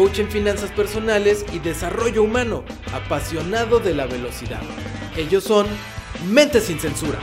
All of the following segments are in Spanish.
coach en finanzas personales y desarrollo humano, apasionado de la velocidad. Ellos son Mente sin Censura.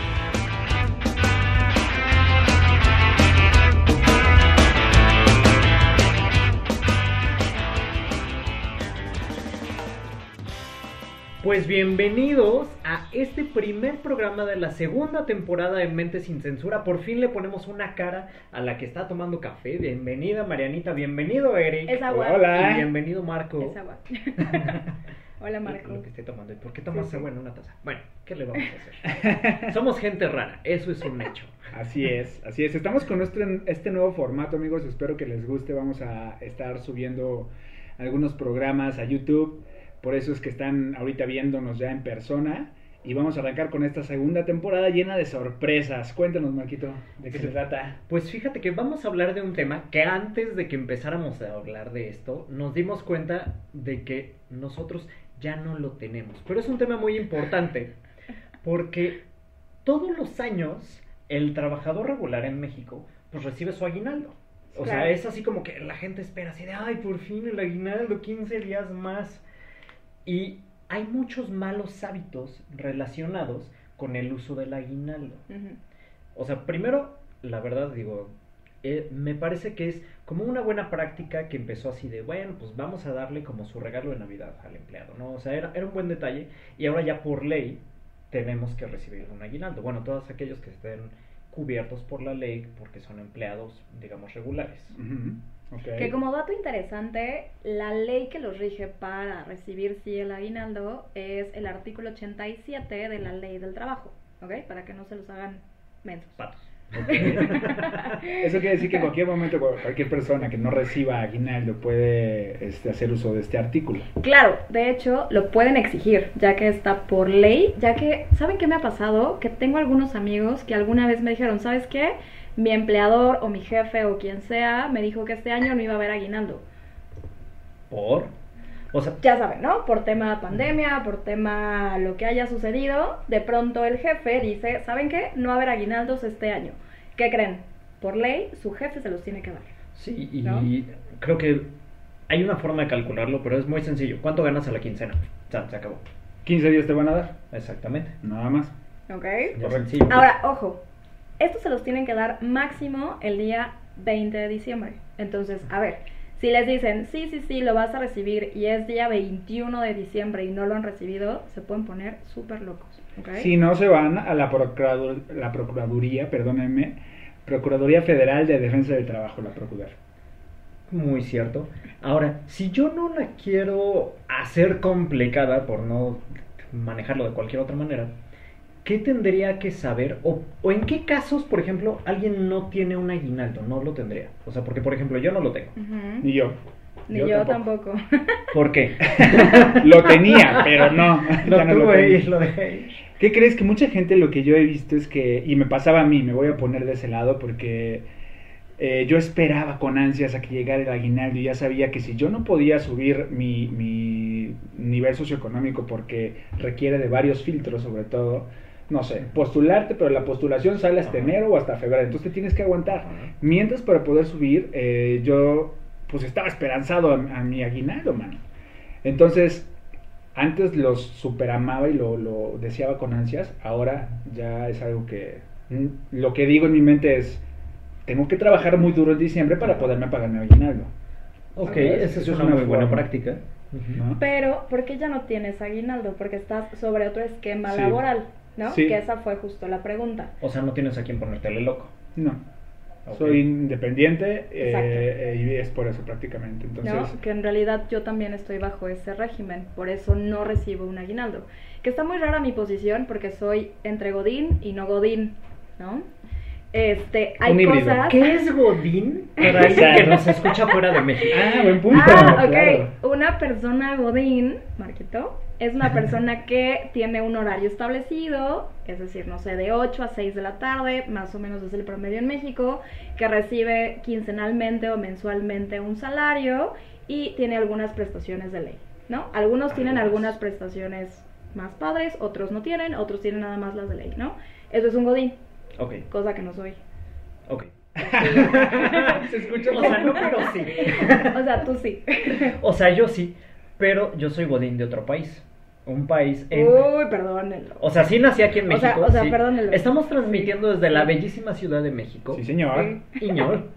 Pues bienvenidos a este primer programa de la segunda temporada de Mente sin Censura. Por fin le ponemos una cara a la que está tomando café. Bienvenida Marianita, bienvenido Eric. Es agua. Hola. Y bienvenido Marco. Es agua. Hola Marco. Lo que esté tomando. ¿Y por qué tomas agua en una taza? Bueno, ¿qué le vamos a hacer? Somos gente rara, eso es un hecho. Así es, así es. Estamos con nuestro, este nuevo formato, amigos. Espero que les guste. Vamos a estar subiendo algunos programas a YouTube. Por eso es que están ahorita viéndonos ya en persona. Y vamos a arrancar con esta segunda temporada llena de sorpresas. Cuéntanos, Marquito, ¿de qué se trata? Pues fíjate que vamos a hablar de un tema que antes de que empezáramos a hablar de esto, nos dimos cuenta de que nosotros ya no lo tenemos. Pero es un tema muy importante porque todos los años el trabajador regular en México pues recibe su aguinaldo. O Claro. sea, es así como que la gente espera así de, ay, por fin el aguinaldo, 15 días más. Y hay muchos malos hábitos relacionados con el uso del aguinaldo. O sea, primero, la verdad digo, eh, me parece que es como una buena práctica que empezó así de, bueno, pues vamos a darle como su regalo de Navidad al empleado, ¿no? O sea, era, era un buen detalle y ahora ya por ley tenemos que recibir un aguinaldo. Bueno, todos aquellos que estén cubiertos por la ley porque son empleados, digamos, regulares. Ujú, Que como dato interesante, la ley que los rige para recibir sí el aguinaldo es el artículo 87 de la ley del trabajo, ¿ok? Para que no se los hagan mensos. Patos. Eso quiere decir que en cualquier momento cualquier persona que no reciba aguinaldo puede este, hacer uso de este artículo. Claro, de hecho lo pueden exigir, ya que está por ley, ya que, ¿saben qué me ha pasado? Que tengo algunos amigos que alguna vez me dijeron, ¿sabes qué? Mi empleador o mi jefe o quien sea me dijo que este año no iba a haber aguinaldo. ¿Por? O sea, ya saben, ¿no? Por tema pandemia, por tema lo que haya sucedido, de pronto el jefe dice, ¿saben qué? No va a haber aguinaldos este año. ¿Qué creen? Por ley, su jefe se los tiene que dar. sí, y ¿No? creo que hay una forma de calcularlo, pero es muy sencillo. ¿Cuánto ganas a la quincena? Ya, se acabó. 15 días te van a dar, Exactamente. nada más. ¿Ok? Ahora, ojo, estos se los tienen que dar máximo el día 20 de diciembre. Entonces, a ver, si les dicen, sí, sí, sí, lo vas a recibir y es día 21 de diciembre y no lo han recibido, se pueden poner súper locos. Si no se van a la, procurador- la Procuraduría, perdónenme, Procuraduría Federal de Defensa del Trabajo, la Procurar. Muy cierto. Ahora, si yo no la quiero hacer complicada por no manejarlo de cualquier otra manera, ¿qué tendría que saber? O, o en qué casos, por ejemplo, alguien no tiene un aguinaldo? No lo tendría. O sea, porque, por ejemplo, yo no lo tengo. Ni yo. Ni yo, tampoco. ¿Por qué? Lo tenía, pero no. Lo no tuve y lo dejé ir. ¿Qué crees? Que mucha gente lo que yo he visto es que, y me pasaba a mí, me voy a poner de ese lado porque eh, yo esperaba con ansias a que llegara el aguinaldo y ya sabía que si yo no podía subir mi, mi nivel socioeconómico porque requiere de varios filtros sobre todo, no sé, postularte, pero la postulación sale hasta Ajá. enero o hasta febrero, entonces te tienes que aguantar. Ajá. Mientras para poder subir, eh, yo pues estaba esperanzado a, a mi aguinaldo, mano. Entonces, antes los superamaba y lo, lo deseaba con ansias, ahora ya es algo que mm, lo que digo en mi mente es, tengo que trabajar muy duro en diciembre para poderme pagar mi aguinaldo. Ok, ¿Sabes? esa es una, muy buena forma. práctica. Pero, ¿por qué ya no tienes aguinaldo? Porque estás sobre otro esquema Sí. laboral, ¿no? Sí. Que esa fue justo la pregunta. O sea, no tienes a quien ponértele loco. No, soy independiente eh, eh, y es por eso prácticamente. Entonces, ¿no? Que en realidad yo también estoy bajo ese régimen, por eso no recibo un aguinaldo. Que está muy rara mi posición porque soy entre Godín y no Godín, ¿no? Este, hay Un cosas. ¿Qué es Godín para alguien que nos escucha fuera de México? Ah, buen punto. Ah, ok. claro. Una persona godín, Marquito, es una persona que tiene un horario establecido, es decir, no sé, de 8 a 6 de la tarde, más o menos es el promedio en México, que recibe quincenalmente o mensualmente un salario y tiene algunas prestaciones de ley, ¿no? Algunos tienen algunas prestaciones más padres, otros no tienen, otros tienen nada más las de ley, ¿no? Eso es un godín, Ok, cosa que no soy. ok. Se escucha O sea, no, pero sí. O sea, tú sí. O sea, yo sí, pero yo soy Godín de otro país. Un país en... Uy, perdónenlo. O sea, sí nací aquí en O sea- México. o sea, sí. perdónenlo. Estamos transmitiendo desde la bellísima ciudad de México. Sí, señor. Iñol.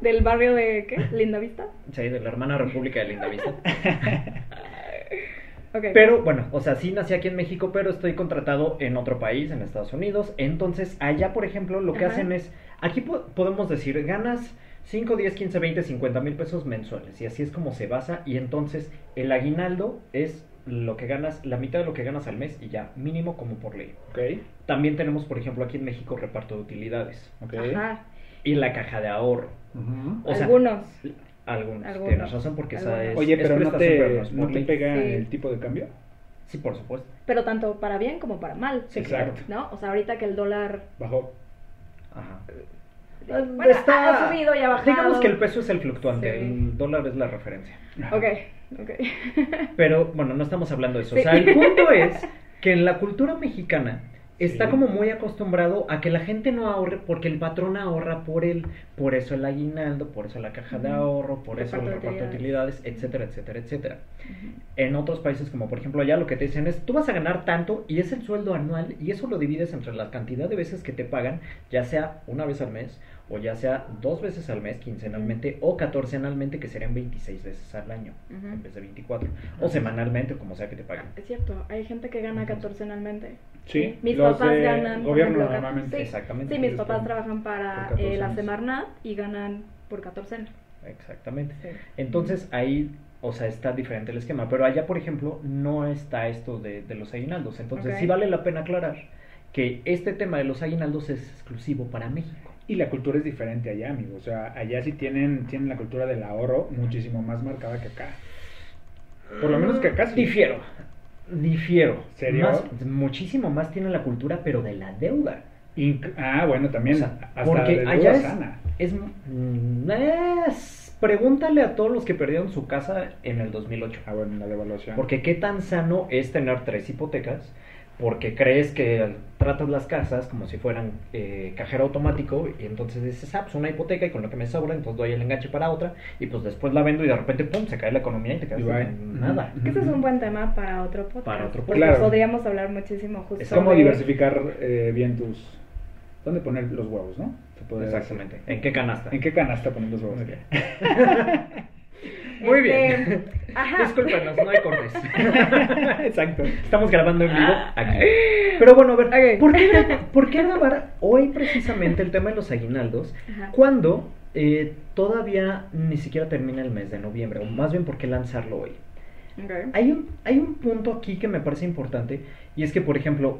Del barrio de, ¿qué? Linda Vista. Sí, de la hermana República de Lindavista. Pero bueno, o sea, sí nací aquí en México, pero estoy contratado en otro país, en Estados Unidos. Entonces, allá, por ejemplo, lo que Ajá. hacen es, aquí po- podemos decir, ganas 5, 10, 15, 20, 50 mil pesos mensuales. Y así es como se basa. Y entonces, el aguinaldo es lo que ganas, la mitad de lo que ganas al mes y ya, mínimo como por ley. Ok, También tenemos, por ejemplo, aquí en México reparto de utilidades ok. Ajá. y la caja de ahorro. O sea, Algunos. Algunos, Algunos. tienes razón porque esa es Oye, es pero no prestación, pero te, no es no te pega Sí. el tipo de cambio. Sí, por supuesto. Pero tanto para bien como para mal. Sí, Exacto. claro. ¿No? O sea, ahorita que el dólar. Bajó. Ajá. Bueno, Está- ha subido y ha bajado. Digamos que el peso es el fluctuante, Sí. el dólar es la referencia. Ok, ok. Pero bueno, no estamos hablando de eso. Sí. O sea, el punto es que en la cultura mexicana está Sí. como muy acostumbrado a que la gente no ahorre porque el patrón ahorra por él. Por eso el aguinaldo, por eso la caja de ahorro, por eso el Reparto de utilidades, etcétera, etcétera, etcétera. En otros países, como por ejemplo allá, lo que te dicen es, tú vas a ganar tanto y es el sueldo anual y eso lo divides entre la cantidad de veces que te pagan, ya sea una vez al mes o ya sea dos veces al mes, quincenalmente o catorcenalmente, que serían 26 veces al año en vez de 24, o semanalmente, como sea que te paguen. Es cierto, hay gente que gana catorcenalmente. Sí, Mis los papás de ganan. por Gobierno ejemplo, normalmente. Sí, Exactamente. Sí, mis papás trabajan para eh, la 14. Semarnat y ganan por catorcena. Exactamente. Sí. Entonces ahí, o sea, está diferente el esquema. Pero allá, por ejemplo, no está esto de, de los aguinaldos. Entonces sí vale la pena aclarar que este tema de los aguinaldos es exclusivo para México. Y la cultura es diferente allá, amigo. O sea, allá sí tienen, tienen la cultura del ahorro muchísimo más marcada que acá. Por lo menos que acá sí. Difiero. Difiero. ¿Serio? Más- muchísimo más tiene la cultura, pero de la deuda. Inc- ah, bueno, también. O sea, hasta porque de allá es, sana. es, mm, es- Pregúntale a todos los que perdieron su casa en el 2008. Ah, bueno, la devaluación. Porque qué tan sano es tener tres hipotecas, porque crees que tratas las casas como si fueran eh, cajero automático y entonces dices, ah, pues una hipoteca y con lo que me sobra, entonces doy el enganche para otra y pues después la vendo y de repente, pum, se cae la economía y te quedas sin nada. Que ese es un buen tema para otro podcast. Para otro porque podcast. podríamos hablar muchísimo justo Es ¿Cómo de- diversificar eh, bien tus... ¿Dónde poner los huevos, no? Exactamente. decir. ¿En qué canasta? ¿En qué canasta poner los huevos? Bien. Muy Este, bien. ajá. Discúlpenos, no hay cortes. Exacto. Estamos grabando en vivo Ah. aquí. Pero bueno, a ver. ¿por, qué, gra- por qué grabar hoy precisamente el tema de los aguinaldos Ajá. cuando eh, todavía ni siquiera termina el mes de noviembre? O más bien, ¿por qué lanzarlo hoy? Hay un, hay un punto aquí que me parece importante y es que, por ejemplo,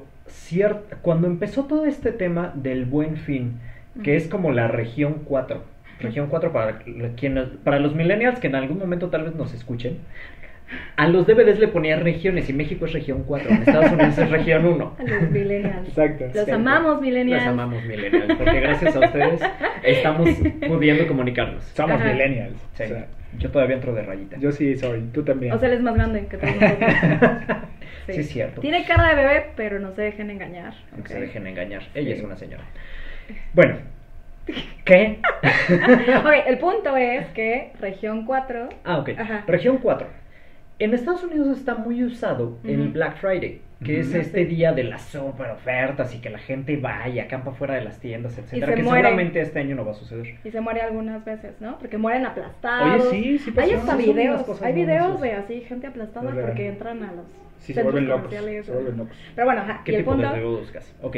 cuando empezó todo este tema del buen fin, que es como la región 4, región 4 para, quienes, para los millennials que en algún momento tal vez nos escuchen, a los DVDs le ponía regiones y México es región 4, en Estados Unidos es región 1. A los millennials. Exacto. Los amamos, millennials. Los amamos millennials, porque gracias a ustedes estamos pudiendo comunicarnos. Somos Ajá. millennials. Sí, O sea, yo todavía entro de rayita. yo sí soy, tú también. O sea, él es más grande que todos nosotros. Sí, es cierto. Tiene cara de bebé, pero no se dejen engañar. No se dejen engañar. Ella Sí. es una señora. Bueno, ¿qué? ok, el punto es que región 4. Ah, ok. Ajá. Región 4. En Estados Unidos está muy usado el Ujú. Black Friday, que es Ujú. este día de las super ofertas y que la gente va y acampa fuera de las tiendas, etcétera. se Que muere. seguramente este año no va a suceder. Y se muere algunas veces, ¿no? Porque mueren aplastados. Oye, sí, sí pasó. Hay hasta sí videos, hay videos de así, gente aplastada Es porque entran a los Sí, se centros vuelven locos. comerciales, Se vuelven locos. Pero bueno, ajá, ¿Qué y el tipo punto... de videos buscas? Ok.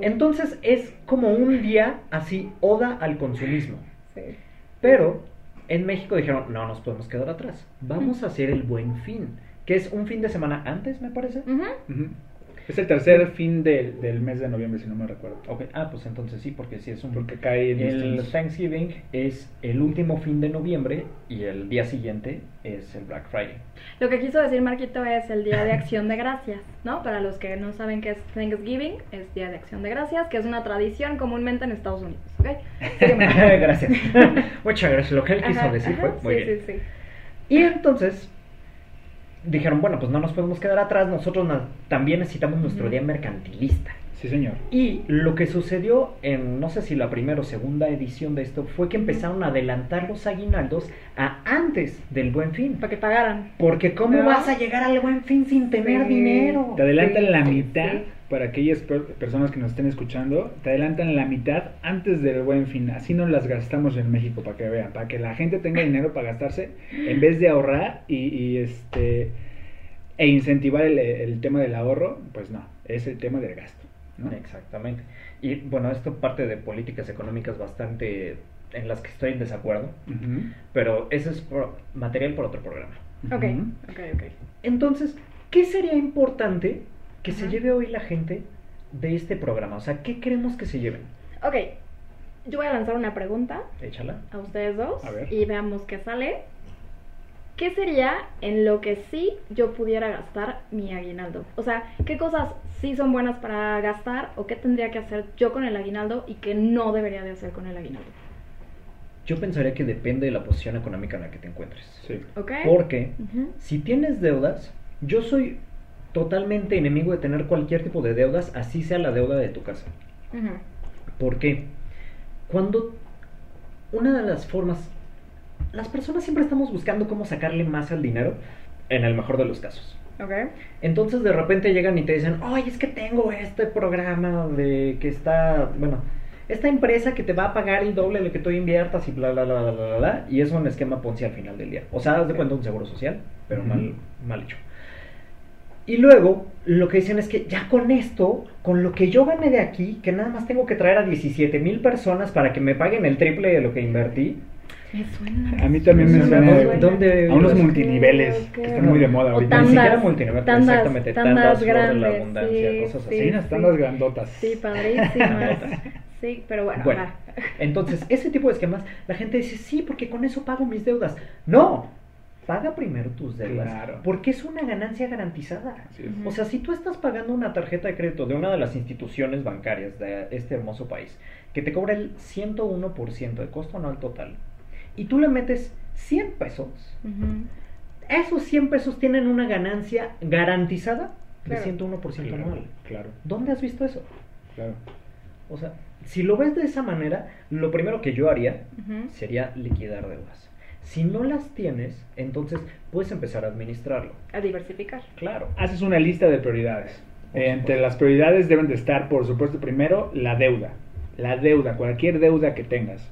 Entonces es como un día así, oda al consumismo. Sí. Pero en México dijeron, no nos podemos quedar atrás. Vamos a hacer el buen fin, que es un fin de semana antes, me parece. Es el tercer fin del, del mes de noviembre, si no me recuerdo. Ok, ah, pues entonces sí, porque sí es un... Porque cae en El distintos- Thanksgiving es el último fin de noviembre y el día siguiente es el Black Friday. Lo que quiso decir Marquito es el Día de Acción de Gracias, ¿no? Para los que no saben qué es Thanksgiving, es Día de Acción de Gracias, que es una tradición comúnmente en Estados Unidos, ¿ok? Gracias. Muchas gracias. Lo que él quiso Ajá, decir ajá, fue muy sí, bien. sí, sí. Y entonces dijeron, bueno, pues no nos podemos quedar atrás, nosotros también necesitamos nuestro día mercantilista. Sí, señor. Y lo que sucedió en, no sé si la primera o segunda edición de esto, fue que empezaron a adelantar los aguinaldos a antes del buen fin. Para que pagaran. Porque ¿cómo vas a llegar al buen fin sin tener Sí. dinero? Te adelantan Sí, la mitad, sí. Para aquellas per- personas que nos estén escuchando, te adelantan la mitad antes del buen fin. Así no las gastamos en México, para que vean, para que la gente tenga dinero para gastarse, en vez de ahorrar y, y, este e incentivar el, el tema del ahorro, pues no, es el tema del gasto. ¿no? Exactamente. Y bueno, esto parte de políticas económicas bastante en las que estoy en desacuerdo, pero ese es por- material para otro programa. Ok, Ujú. ok, ok. Entonces, ¿qué sería importante que se lleve hoy la gente de este programa? O sea, ¿qué queremos que se lleven? Ok, yo voy a lanzar una pregunta Échala. a ustedes dos A ver. y veamos qué sale. ¿Qué sería en lo que sí yo pudiera gastar mi aguinaldo? O sea, ¿qué cosas sí son buenas para gastar o qué tendría que hacer yo con el aguinaldo y qué no debería de hacer con el aguinaldo? Yo pensaría que depende de la posición económica en la que te encuentres. Sí. ¿Ok? Porque si tienes deudas, yo soy totalmente enemigo de tener cualquier tipo de deudas, así sea la deuda de tu casa. ¿Por qué? Cuando una de las formas, las personas siempre estamos buscando cómo sacarle más al dinero, en el mejor de los casos. Entonces de repente llegan y te dicen, oye, es que tengo este programa de que está, bueno, esta empresa que te va a pagar el doble de lo que tú inviertas y bla, bla, bla, bla, bla, bla, bla", y es un esquema Ponzi al final del día. O sea, haz de cuenta un seguro social, pero mal, mal hecho. Y luego lo que dicen es que ya con esto, con lo que yo gane de aquí, que nada más tengo que traer a 17 mil personas para que me paguen el triple de lo que invertí. Me suena. A mí también me Me suena suena. de- ¿Dónde a unos multiniveles que ok. están muy de moda ahorita. Ni tandas, siquiera multinivel, tandas, exactamente, tandas tandas, de la grandes, abundancia, sí, cosas así. sí, unas sí. tandas grandotas. Sí, padrísimas. sí, pero bueno, Bueno, ajá. entonces ese tipo de esquemas, la gente dice, sí, porque con eso pago mis deudas. No, paga primero tus deudas, Claro. porque es una ganancia garantizada. O sea, si tú estás pagando una tarjeta de crédito de una de las instituciones bancarias de este hermoso país, que te cobra el 101% de costo anual total, y tú le metes 100 pesos, esos 100 pesos tienen una ganancia garantizada de Claro. 101% Claro, anual. claro, ¿Dónde has visto eso? claro. O sea, si lo ves de esa manera, lo primero que yo haría sería liquidar deudas. Si no las tienes, entonces puedes empezar a administrarlo. A diversificar. Claro. Haces una lista de prioridades. Por Entre las prioridades deben de estar, por supuesto, primero la deuda. La deuda, cualquier deuda que tengas.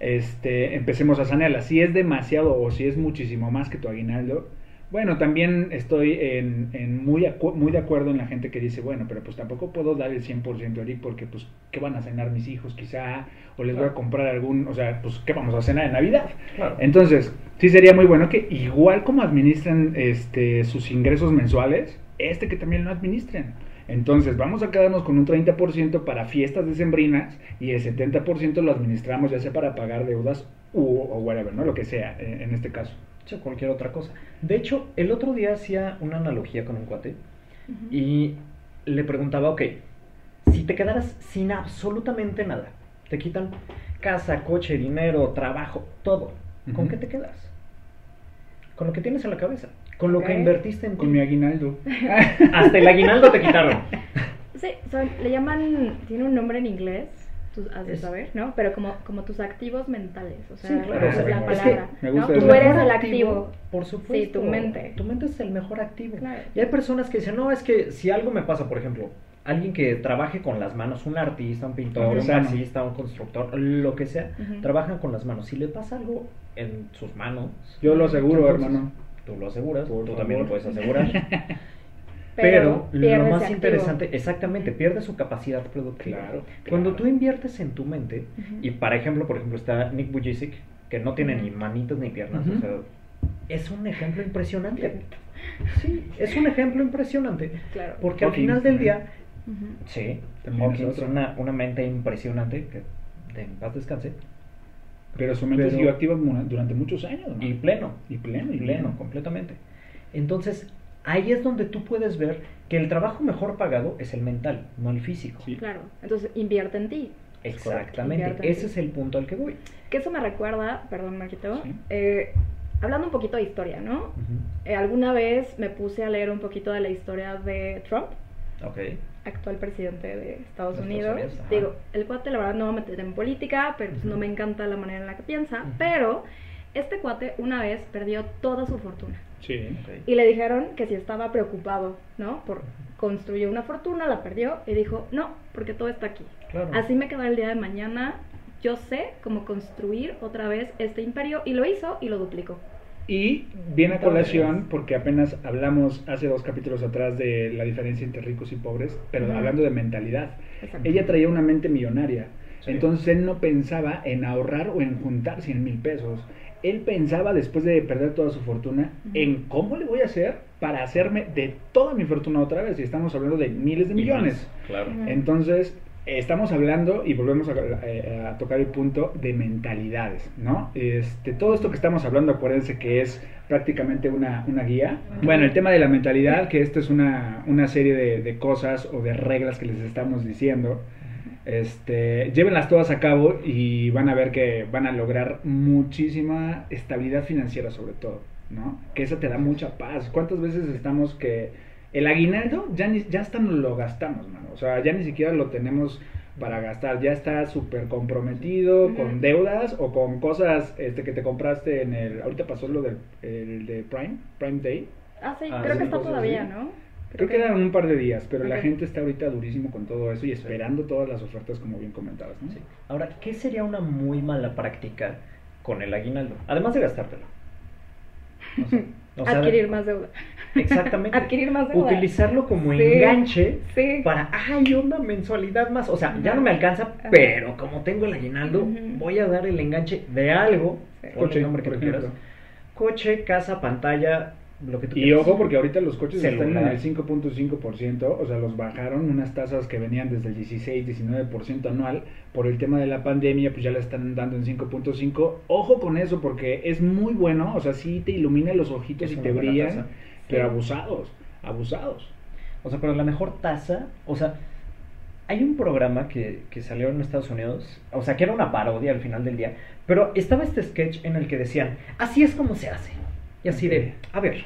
Este, empecemos a sanearla. Si es demasiado o si es muchísimo más que tu aguinaldo, bueno, también estoy en, en muy, muy de acuerdo en la gente que dice, bueno, pero pues tampoco puedo dar el 100% Eric porque pues, ¿qué van a cenar mis hijos quizá? O les voy a comprar algún, o sea, pues, ¿qué vamos a cenar en Navidad? Claro. Entonces, sí sería muy bueno que igual como administran este, sus ingresos mensuales, este que también lo administren. Entonces, vamos a quedarnos con un 30% para fiestas decembrinas y el 70% lo administramos ya sea para pagar deudas u, o whatever, ¿no? Lo que sea en, en este caso. Cualquier otra cosa. De hecho, el otro día hacía una analogía con un cuate y le preguntaba, ok, si te quedaras sin absolutamente nada, te quitan casa, coche, dinero, trabajo, todo, ¿con qué te quedas? Con lo que tienes en la cabeza, con lo que invertiste en Con mi aguinaldo. Hasta el aguinaldo te quitaron. Sí, son- le llaman, tiene un nombre en inglés, tú has de saber, ¿no? Pero como, como tus activos mentales, o sea, Sí, claro, es la es que palabra. ¿no? Tú eres el activo. Por supuesto. Sí, tu mente. Tu mente es el mejor activo. Claro. Y hay personas que dicen, no, es que si algo me pasa, por ejemplo, alguien que trabaje con las manos, un artista, un pintor, un taxista, un constructor, lo que sea, Ujú. trabajan con las manos. Si le pasa algo en sus manos, Yo lo aseguro, entonces, hermano. Tú lo aseguras, Por tú favor. también lo puedes asegurar. Pero Pero, lo más activo. interesante, exactamente, pierde su capacidad productiva. Claro, Cuando claro. tú inviertes en tu mente, y por ejemplo, por ejemplo, está Nick Vujicic, que no tiene ni manitos ni piernas, o sea, es un ejemplo impresionante. Sí, es un ejemplo impresionante. Claro. Porque al final del también. día, sí, Hawkins, una, una mente impresionante, que de en paz descanse, Pero su mente siguió activa durante muchos años, ¿no? y pleno. Y pleno, y pleno, completamente. Entonces, ahí es donde tú puedes ver que el trabajo mejor pagado es el mental, no el físico. Sí. Claro. Entonces, invierte en ti. Exactamente, Invierte ese ti. es el punto al que voy. Que eso me recuerda, perdón, Marquito, Sí. eh, hablando un poquito de historia, ¿no? Eh, alguna vez me puse a leer un poquito de la historia de Trump, Ok. actual presidente de Estados Unidos. Digo, el cuate la verdad no me meter en política, pero pues, no me encanta la manera en la que piensa, pero este cuate una vez perdió toda su fortuna. Sí. Y le dijeron que si estaba preocupado, ¿no? Por construyó una fortuna, la perdió y dijo, no, porque todo está aquí. Claro. Así me quedará el día de mañana. Yo sé cómo construir otra vez este imperio y lo hizo y lo duplicó. Y viene a colación porque apenas hablamos hace dos capítulos atrás de la diferencia entre ricos y pobres, pero hablando de mentalidad. Ella traía una mente millonaria. Sí. Entonces él no pensaba en ahorrar o en juntar 100 mil pesos. Él pensaba, después de perder toda su fortuna, en cómo le voy a hacer para hacerme de toda mi fortuna otra vez. Y estamos hablando de miles de millones. más, Claro. Entonces, estamos hablando y volvemos a, a tocar el punto de mentalidades, ¿no? Este, todo esto que estamos hablando, acuérdense que es prácticamente una, una guía. Bueno, el tema de la mentalidad, que esto es una, una serie de, de cosas o de reglas que les estamos diciendo. Este, llévenlas todas a cabo y van a ver que van a lograr muchísima estabilidad financiera sobre todo, ¿no? Que eso te da mucha paz. ¿Cuántas veces estamos que el aguinaldo ya ni, ya hasta nos lo gastamos, mano? O sea, ya ni siquiera lo tenemos para gastar, ya está súper comprometido con deudas o con cosas este que te compraste en el ahorita pasó lo del el de Prime, Prime Day. Ah, sí, Ah, creo sí, que está todavía, así. ¿no? Creo que eran un par de días, pero la gente está ahorita durísimo con todo eso y esperando todas las ofertas como bien comentadas, ¿no? Sí. Ahora, ¿qué sería una muy mala práctica con el aguinaldo? Además de gastártelo. O sea, o sea, Adquirir más deuda. Exactamente. Adquirir más deuda. Utilizarlo como Sí. enganche Sí. para, ay, una mensualidad más. O sea, ya no me alcanza, Ajá. pero como tengo el aguinaldo, voy a dar el enganche de algo. Coche, el nombre que tú quieras. Coche, casa, pantalla, lo que tú Y ojo, porque ahorita los coches están en Celular. el 5.5%, o sea, los bajaron unas tasas que venían desde el 16-19% anual. Por el tema de la pandemia, pues ya la están dando en 5.5%. Ojo con eso, porque es muy bueno, o sea, sí te ilumina los ojitos Es y te brillan, pero Sí. abusados, abusados. O sea, pero la mejor tasa, o sea, hay un programa que, que salió en Estados Unidos, o sea, que era una parodia al final del día, pero estaba este sketch en el que decían, así es como se hace. Y así de, a ver,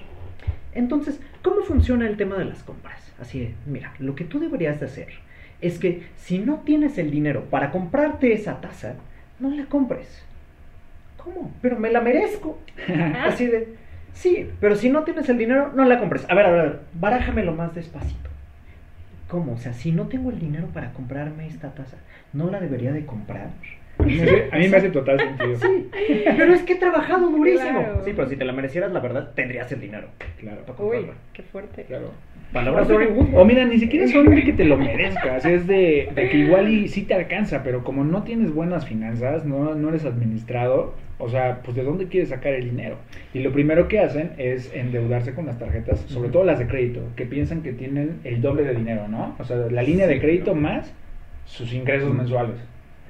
entonces, ¿cómo funciona el tema de las compras? Así de, mira, lo que tú deberías de hacer es que si no tienes el dinero para comprarte esa taza, no la compres. ¿Cómo? Pero me la merezco. Así de, sí, pero si no tienes el dinero, no la compres. A ver, a ver, a ver, barájamelo más despacito. ¿Cómo? O sea, si no tengo el dinero para comprarme esta taza, ¿no la debería de comprar? A mí me hace- total sentido. Sí, pero es que he trabajado durísimo. Claro. Sí, pero si te la merecieras, la verdad, tendrías el dinero Claro, para Uy, qué fuerte. claro. Palabras Wood. O mira, ni siquiera son de que te lo merezcas, es de, de que igual y sí te alcanza, pero como no tienes buenas finanzas, no, no eres administrado, o sea, pues de dónde quieres sacar el dinero. Y lo primero que hacen es endeudarse con las tarjetas, sobre todo las de crédito, que piensan que tienen el doble de dinero, ¿no? O sea, la línea de crédito ¿no? más sus ingresos mensuales.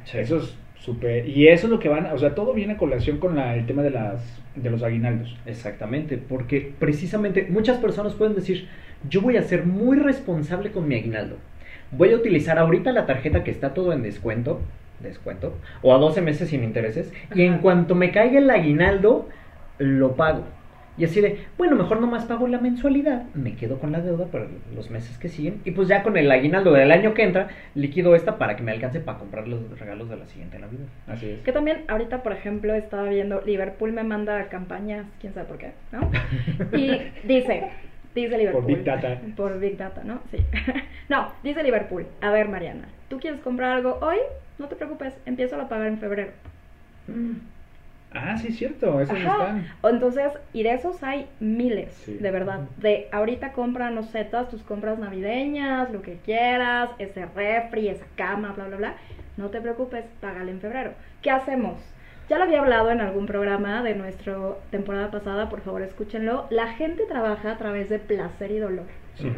Sí. Eso es súper... Y eso es lo que van, o sea, todo viene a colación con la- el tema de, las, de los aguinaldos. Exactamente, porque precisamente muchas personas pueden decir, yo voy a ser muy responsable con mi aguinaldo. Voy a utilizar ahorita la tarjeta que está todo en descuento, descuento, o a 12 meses sin intereses, y en cuanto me caiga el aguinaldo, lo pago. Y así de, bueno, mejor nomás pago la mensualidad, me quedo con la deuda para los meses que siguen, y pues ya con el aguinaldo del año que entra, liquido esta para que me alcance para comprar los regalos de la siguiente Navidad. Así es. Que también ahorita, por ejemplo, estaba viendo, Liverpool me manda campañas, quién sabe por qué, ¿no? Y dice, dice Liverpool. Big Data. Por Big Data, ¿no? Sí. no, dice Liverpool, a ver Mariana, ¿tú quieres comprar algo hoy? No te preocupes, empiezo a pagar en febrero. Ah, sí, es cierto, esos Ajá. están. Entonces, y de esos hay miles, Sí. de verdad. De ahorita compra, no sé, todas tus compras navideñas, lo que quieras, ese refri, esa cama, bla, bla, bla. No te preocupes, págale en febrero. ¿Qué hacemos? ya lo había hablado en algún programa de nuestra temporada pasada, por favor escúchenlo. La gente trabaja a través de placer y dolor,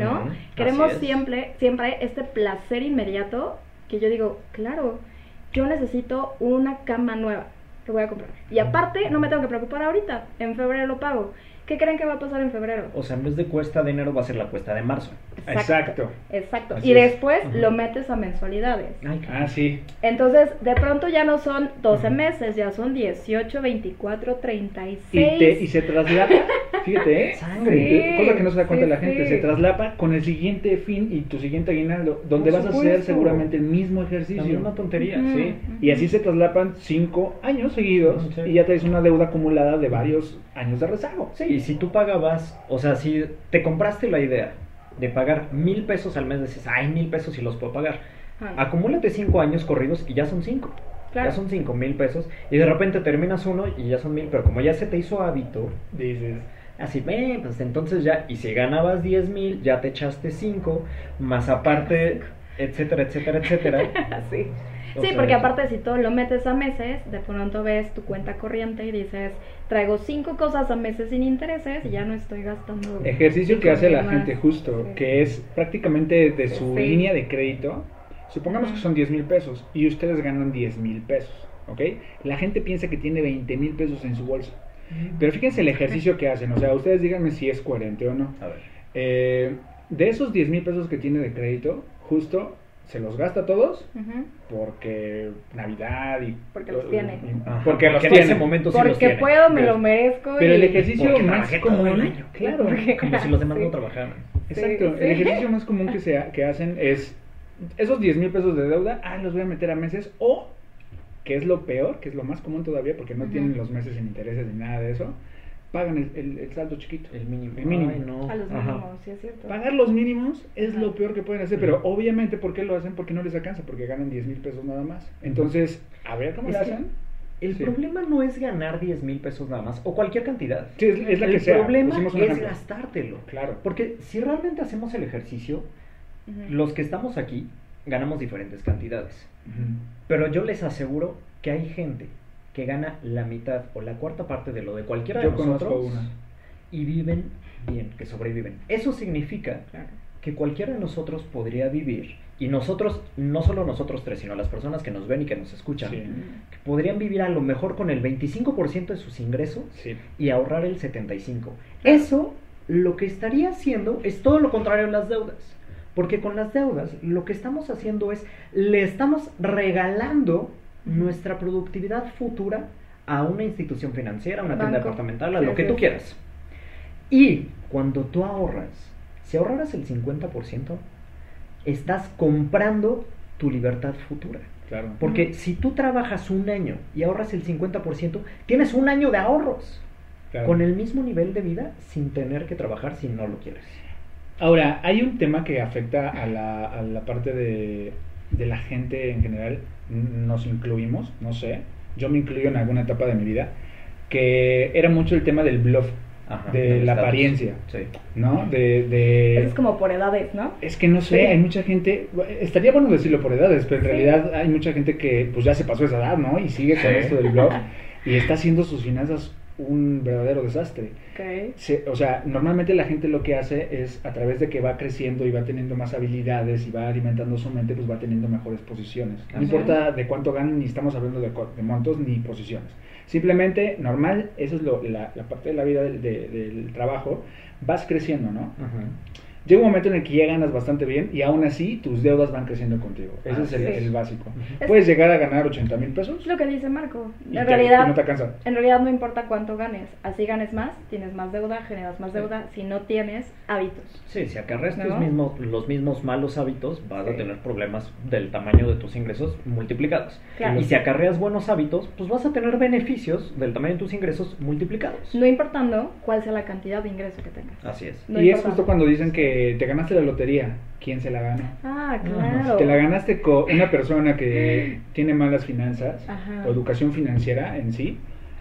¿no? Queremos siempre, siempre este placer inmediato que yo digo, claro, yo necesito una cama nueva, voy a comprar. Y aparte, no me tengo que preocupar ahorita, en febrero lo pago. ¿Qué creen que va a pasar en febrero? O sea, en vez de cuesta de enero va a ser la cuesta de marzo. Exacto. Exacto. Y es. después lo metes a mensualidades. Ay, Ah, sí. Entonces, de pronto ya no son 12 Ujú. meses, ya son 18, 24, 36. Y, te- y se traslapa, fíjate, ¿eh? Sangre. Sí, cosa que no se da cuenta sí, la gente, sí. se traslapa con el siguiente fin y tu siguiente aguinaldo, donde Por vas a hacer seguramente el mismo la ejercicio. misma tontería, sí. Y así se traslapan cinco años seguidos y ya traes una deuda acumulada de varios años de rezago. Sí, y si tú pagabas, o sea, si te compraste la idea de pagar mil pesos al mes, dices, ay, mil pesos y los puedo pagar. Acumúlate cinco años corridos y ya son cinco. Claro. Ya son cinco mil pesos. Y de repente terminas uno y ya son mil, pero como ya se te hizo hábito, Dices, así, ve, pues entonces ya, y si ganabas diez mil, ya te echaste cinco, más aparte, etcétera, etcétera, etcétera. sí. O Sí, sea, porque aparte si tú lo metes a meses, de pronto ves tu cuenta corriente y dices, traigo cinco cosas a meses sin intereses y ya no estoy gastando. ejercicio que hace la gente justo, Sí. que es prácticamente de su Sí. línea de crédito, supongamos que son 10 mil pesos y ustedes ganan 10 mil pesos, ¿ok? La gente piensa que tiene 20 mil pesos en su bolsa. Pero fíjense el ejercicio que hacen, o sea, ustedes díganme si es coherente o no. A ver. Eh, de esos 10 mil pesos que tiene de crédito, justo se los gasta todos porque Navidad y... Porque los tiene. Ajá, porque los en ese tiene. momento sí los Porque tiene. puedo, me lo merezco. Pero el y- ejercicio Porque más común... el año. Claro. Porque- Como si los demás Sí. no trabajaran. Exacto, Sí, el ejercicio más común que, se ha- que hacen es esos 10 mil pesos de deuda, ah, los voy a meter a meses, o, que es lo peor, que es lo más común todavía, porque no tienen los meses sin intereses ni nada de eso, pagan el, el- el saldo chiquito. El mínimo. El mínimo. Ay, no. A los Ajá. mínimos, sí es cierto. Pagar los mínimos es Ajá. lo peor que pueden hacer, pero obviamente, ¿por qué lo hacen? Porque no les alcanza, porque ganan 10 mil pesos nada más. Entonces, a ver cómo lo hacen. El Sí. problema no es ganar 10 mil pesos nada más, o cualquier cantidad. Sí, es, es la el que sea. problema es ejemplo. gastártelo. Claro. Porque si realmente hacemos el ejercicio, los que estamos aquí ganamos diferentes cantidades. Pero yo les aseguro que hay gente que gana la mitad o la cuarta parte de lo de cualquiera Yo de conozco nosotros una. y viven bien, que sobreviven. Eso significa Claro. que cualquiera de nosotros podría vivir, y nosotros, no solo nosotros tres, sino las personas que nos ven y que nos escuchan, Sí. que podrían vivir a lo mejor con el 25% de sus ingresos Sí. y ahorrar el 75%. Eso lo que estaría haciendo es todo lo contrario a las deudas. Porque con las deudas lo que estamos haciendo es, le estamos regalando nuestra productividad futura a una institución financiera, a una tienda departamental, a Sí, lo que sí, tú quieras. Y cuando tú ahorras, si ahorraras el 50%, estás comprando tu libertad futura. Claro. Porque si tú trabajas un año y ahorras el 50%, tienes un año de ahorros. claro. Con el mismo nivel de vida sin tener que trabajar si no lo quieres. Ahora, hay un tema que afecta a la, a la parte de, de la gente en general, nos incluimos, no sé, yo me incluyo en alguna etapa de mi vida, que era mucho el tema del bluff, Ajá, de la estatus. apariencia, Sí. ¿no? De, de- Eso es como por edades, ¿no? es que no sé, Sí. hay mucha gente, estaría bueno decirlo por edades, pero en Sí. realidad hay mucha gente que pues ya se pasó esa edad, ¿no? Y sigue con Sí. esto del bluff y está haciendo sus finanzas un verdadero desastre. Se- o sea, normalmente la gente lo que hace es a través de que va creciendo y va teniendo más habilidades y va alimentando su mente, pues va teniendo mejores posiciones. No importa de cuánto ganan, ni estamos hablando de, montos ni posiciones. Simplemente, normal, eso es lo- la, la parte de la vida del, de- del trabajo, vas creciendo, ¿no? Ajá. Llega un momento en el que ya ganas bastante bien y aún así tus deudas van creciendo contigo. Ese es el, es. el básico. Ujú. Puedes llegar a ganar 80 mil pesos Es lo que dice Marco. y En te- realidad, no te alcanza. en realidad no importa cuánto ganes. Así ganes más, tienes más deuda, generas más deuda. Si no tienes hábitos. Sí, si acarreas ¿No? mismos, los mismos malos hábitos, vas a Sí. tener problemas del tamaño de tus ingresos multiplicados. Claro. Y si acarreas buenos hábitos, pues vas a tener beneficios del tamaño de tus ingresos multiplicados. No importando cuál sea la cantidad de ingreso que tengas. Así es. No y es justo cuando dicen que te ganaste la lotería. ¿Quién se la gana? Ah, Ajá. claro. Te la ganaste con una persona que tiene malas finanzas Ajá. o educación financiera en sí,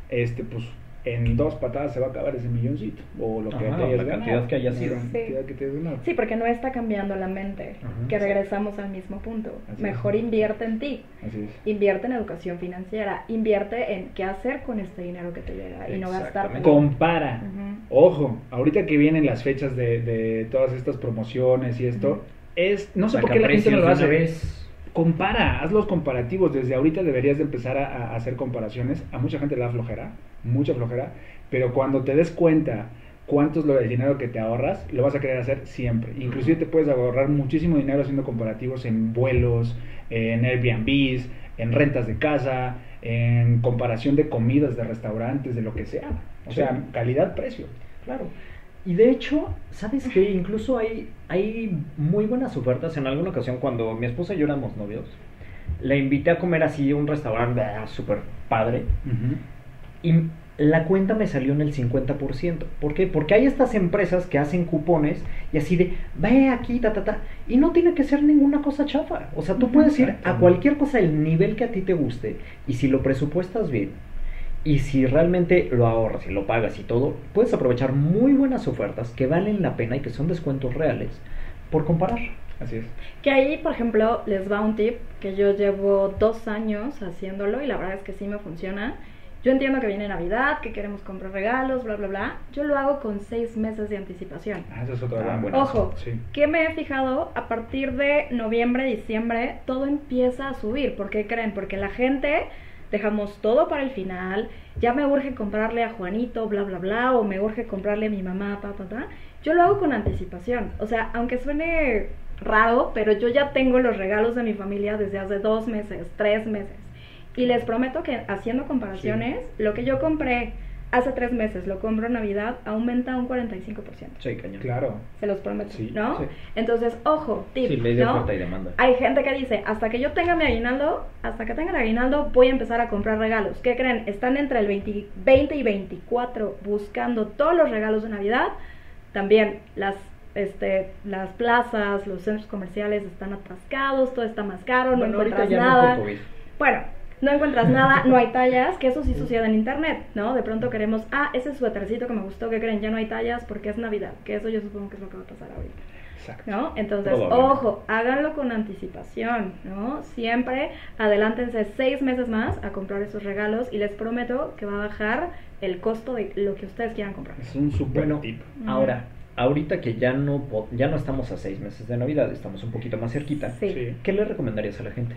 este, pues en dos patadas se va a acabar ese milloncito. O lo que Ajá, te hayas la ganado. cantidad que haya sido. La cantidad que te hayas ganado. Sí, porque no está cambiando la mente, Ajá. que regresamos al mismo punto. Así Mejor es. invierte en ti, Así es. invierte en educación financiera, invierte en qué hacer con este dinero que te llega y no gastarte. Compara. Ojo, ahorita que vienen las fechas de, de todas estas promociones y esto, es, no sé por qué la gente no lo hace. Compara, haz los comparativos. Desde ahorita deberías de empezar a, a hacer comparaciones. A mucha gente le da flojera, mucha flojera, pero cuando te des cuenta cuánto es lo del dinero que te ahorras, lo vas a querer hacer siempre. Inclusive te puedes ahorrar muchísimo dinero haciendo comparativos en vuelos, en Airbnbs, en rentas de casa, en comparación de comidas de restaurantes, de lo que sea. O sea, calidad-precio. Claro. Y de hecho, ¿sabes qué? Incluso hay, hay muy buenas ofertas. En alguna ocasión, cuando mi esposa y yo éramos novios, la invité a comer así a un restaurante súper padre. Y la cuenta me salió en el 50%. ¿Por qué? Porque hay estas empresas que hacen cupones y así de, ve aquí, ta, ta, ta. Y no tiene que ser ninguna cosa chafa. O sea, tú puedes ir a cualquier cosa del nivel que a ti te guste. Y si lo presupuestas bien, y si realmente lo ahorras y lo pagas y todo, puedes aprovechar muy buenas ofertas que valen la pena y que son descuentos reales por comparar. Así es. Que ahí, por ejemplo, les va un tip que yo llevo dos años haciéndolo y la verdad es que sí me funciona. Yo entiendo que viene Navidad, que queremos comprar regalos, bla, bla, bla. Yo lo hago con seis meses de anticipación. Ah, eso es otra Ah, gran bueno. Ojo, Sí. que me he fijado, a partir de noviembre, diciembre, todo empieza a subir. ¿Por qué creen? Porque la gente dejamos todo para el final. Ya me urge comprarle a Juanito, bla, bla, bla, o me urge comprarle a mi mamá, pa, pa, pa. Yo lo hago con anticipación. O sea, aunque suene raro, pero yo ya tengo los regalos de mi familia desde hace dos meses, tres meses. Y les prometo que haciendo comparaciones, lo que yo compré hace tres meses, lo compro en Navidad, aumenta un 45%. Sí, cañón. Claro. Se los prometo, Sí, ¿no? sí. Entonces, ojo, tip, Sí, ley de ¿no? oferta y demanda. Hay gente que dice, hasta que yo tenga mi aguinaldo, hasta que tenga el aguinaldo, voy a empezar a comprar regalos. ¿Qué creen? Están entre el 20, 20 y 24 buscando todos los regalos de Navidad. También las, este, las plazas, los centros comerciales están atascados, todo está más caro, no Bueno, ahorita encuentras ya no nada. COVID. Bueno, no encuentras nada, no hay tallas, que eso sí sucede en internet, ¿no? De pronto queremos, ah, ese suétercito que me gustó, que creen? Ya no hay tallas porque es Navidad, que eso yo supongo que es lo que va a pasar ahorita. Exacto. ¿no? Entonces, ojo, háganlo con anticipación, ¿no? Siempre adelántense seis meses más a comprar esos regalos y les prometo que va a bajar el costo de lo que ustedes quieran comprar. Es un super Bueno, tip. ahora, ahorita que ya no, ya no estamos a seis meses de Navidad, estamos un poquito más cerquita, Sí. Sí. ¿qué le recomendarías a la gente?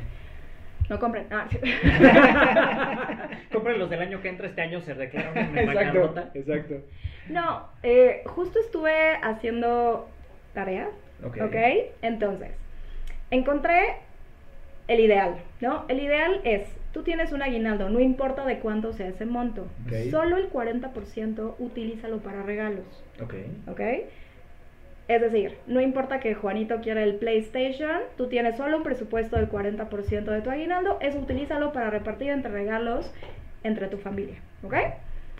No compren. Ah, sí. Compren los del año que entra, este año se declaran en Exacto. bancarrota. Exacto. no, eh, justo estuve haciendo tarea, Ok. ¿ok? Entonces, encontré el ideal, ¿no? El ideal es, tú tienes un aguinaldo, no importa de cuánto sea ese monto, Ok. solo el 40% utilízalo para regalos. Ok. ¿ok? Es decir, no importa que Juanito quiera el PlayStation, tú tienes solo un presupuesto del 40% de tu aguinaldo, eso utilízalo para repartir entre regalos entre tu familia, ¿ok?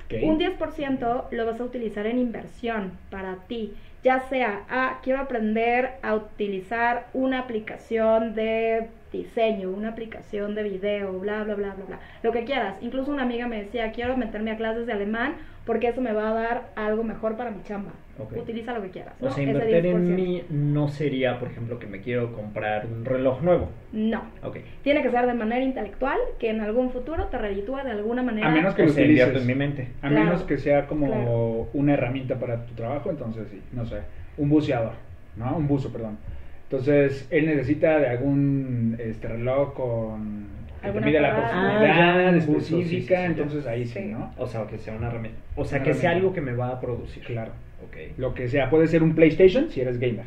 Ok. Un 10% lo vas a utilizar en inversión para ti, ya sea, ah, quiero aprender a utilizar una aplicación de diseño, una aplicación de video, bla, bla, bla, bla, bla, lo que quieras. Incluso una amiga me decía, quiero meterme a clases de alemán porque eso me va a dar algo mejor para mi chamba. Utiliza lo que quieras. O ¿no? sea, invertir en 10%. mí no sería, por ejemplo, que me quiero comprar un reloj nuevo. No. Ok. Tiene que ser de manera intelectual, que en algún futuro te reditúa de alguna manera. A menos que utilices. en mi mente. A Claro. menos que sea como Claro. una herramienta para tu trabajo, entonces sí, no sé, un buceador, ¿no? Un buzo, perdón. Entonces, él necesita de algún este reloj con que mide la Ah, sí, sí, sí, ya. entonces ahí sí, Sí. ¿no? O sea, que sea una herramienta. O sea, Una que sea algo que me va a producir. Claro. Ok. Lo que sea, puede ser un PlayStation si eres gamer.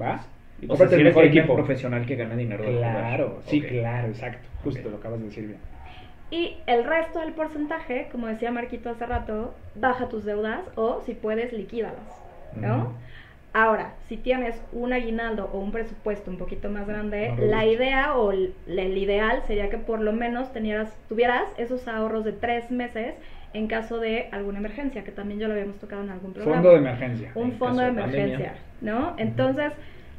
¿Va? Y O sea, si el mejor equipo. profesional que gana dinero de Claro, sí, claro, exacto. Justo lo acabas de decir bien. Y el resto del porcentaje, como decía Marquito hace rato, baja tus deudas o si puedes, liquídalas, ¿no? Ahora, si tienes un aguinaldo o un presupuesto un poquito más grande, No la idea o el, el ideal sería que por lo menos tenieras, tuvieras esos ahorros de tres meses en caso de alguna emergencia, que también yo lo habíamos tocado en algún programa. Fondo de emergencia. un fondo de emergencia, ¿no? Entonces,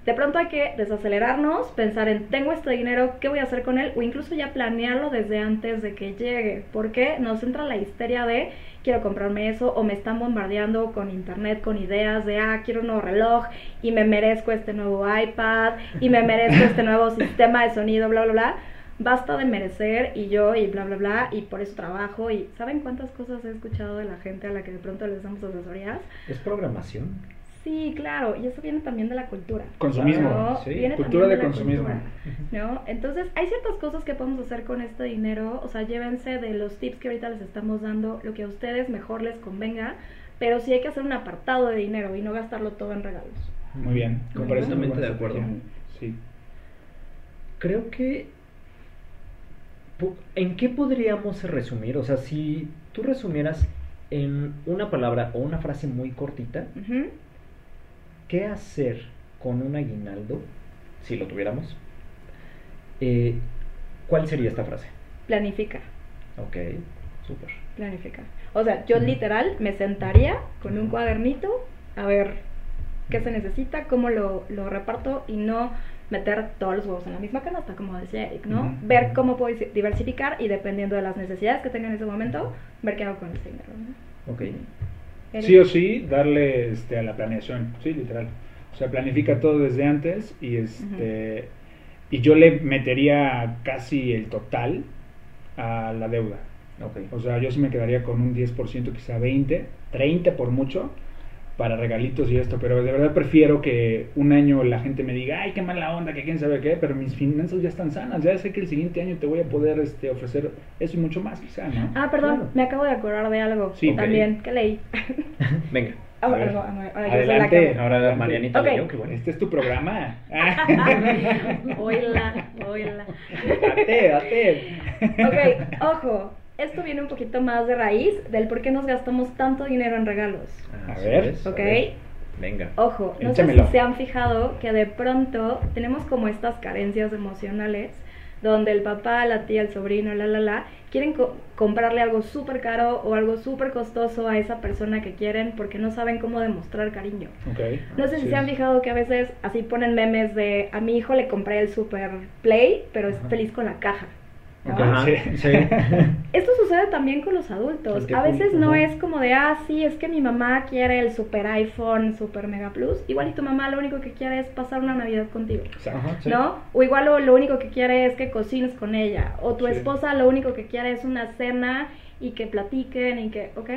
de pronto hay que desacelerarnos, pensar en, tengo este dinero, ¿qué voy a hacer con él? O incluso ya planearlo desde antes de que llegue, porque nos entra la histeria de, quiero comprarme eso, o me están bombardeando con internet, con ideas de, ah, quiero un nuevo reloj, y me merezco este nuevo iPad, y me merezco este nuevo sistema de sonido, bla, bla, bla. Basta de merecer y yo y bla, bla, bla, y por eso trabajo. Y ¿saben cuántas cosas he escuchado de la gente a la que de pronto les damos asesorías? ¿Es programación? Sí, claro, y eso viene también de la cultura. Consumismo, ¿no? sí. Viene Cultura también de consumismo. cultura, ¿no? Entonces, hay ciertas cosas que podemos hacer con este dinero, o sea, llévense de los tips que ahorita les estamos dando, lo que a ustedes mejor les convenga, pero sí hay que hacer un apartado de dinero y no gastarlo todo en regalos. Muy bien. Completamente de acuerdo. Sí. Creo que... ¿En qué podríamos resumir? O sea, si tú resumieras en una palabra o una frase muy cortita, Ujú. ¿Qué hacer con un aguinaldo, si lo tuviéramos? Eh, ¿Cuál sería esta frase? Planifica, Ok, súper. planifica. O sea, yo Ujú. literal me sentaría con un cuadernito a ver qué se necesita, cómo lo, lo reparto y no meter todos los huevos en la misma canasta, como decía Eric, ¿no? Ujú. Ver cómo puedo diversificar y dependiendo de las necesidades que tenga en ese momento, ver qué hago con ese dinero, ¿no? Ok. Sí o sí, darle este, a la planeación, sí, literal. O sea, planifica todo desde antes y este y yo le metería casi el total a la deuda. O sea, yo sí me quedaría con un 10%, quizá 20, 30 por mucho para regalitos y esto, pero de verdad prefiero que un año la gente me diga, ay, qué mala onda, que quién sabe qué, pero mis finanzas ya están sanas, ya sé que el siguiente año te voy a poder este, ofrecer eso y mucho más, quizá, ¿no? Ah, perdón, Claro. me acabo de acordar de algo Sí, también, que leí. Venga. A ver, ah, no, ahora la adelante. que- Ahora. Marianita Ok. leyó, qué bueno. Este es tu programa. Oíla, oíla. date, date. Ok, ojo, esto viene un poquito más de raíz del por qué nos gastamos tanto dinero en regalos. A ver. a Ok. ver. Venga. Ojo, no sé si se han fijado que de pronto tenemos como estas carencias emocionales donde el papá, la tía, el sobrino, la, la, la, quieren co- comprarle algo súper caro o algo súper costoso a esa persona que quieren porque no saben cómo demostrar cariño. Ok. No sé si se han fijado que a veces así ponen memes de a mi hijo le compré el super play, pero es Ajá. feliz con la caja. Ajá, Sí. Esto sucede también con los adultos. A veces no es como de, ah, sí, es que mi mamá quiere el super iPhone, super mega plus. Igual y tu mamá lo único que quiere es pasar una Navidad contigo. Ajá, sí. ¿No? O igual lo, lo único que quiere es que cocines con ella. O tu Sí. esposa lo único que quiere es una cena y que platiquen y que, ¿ok?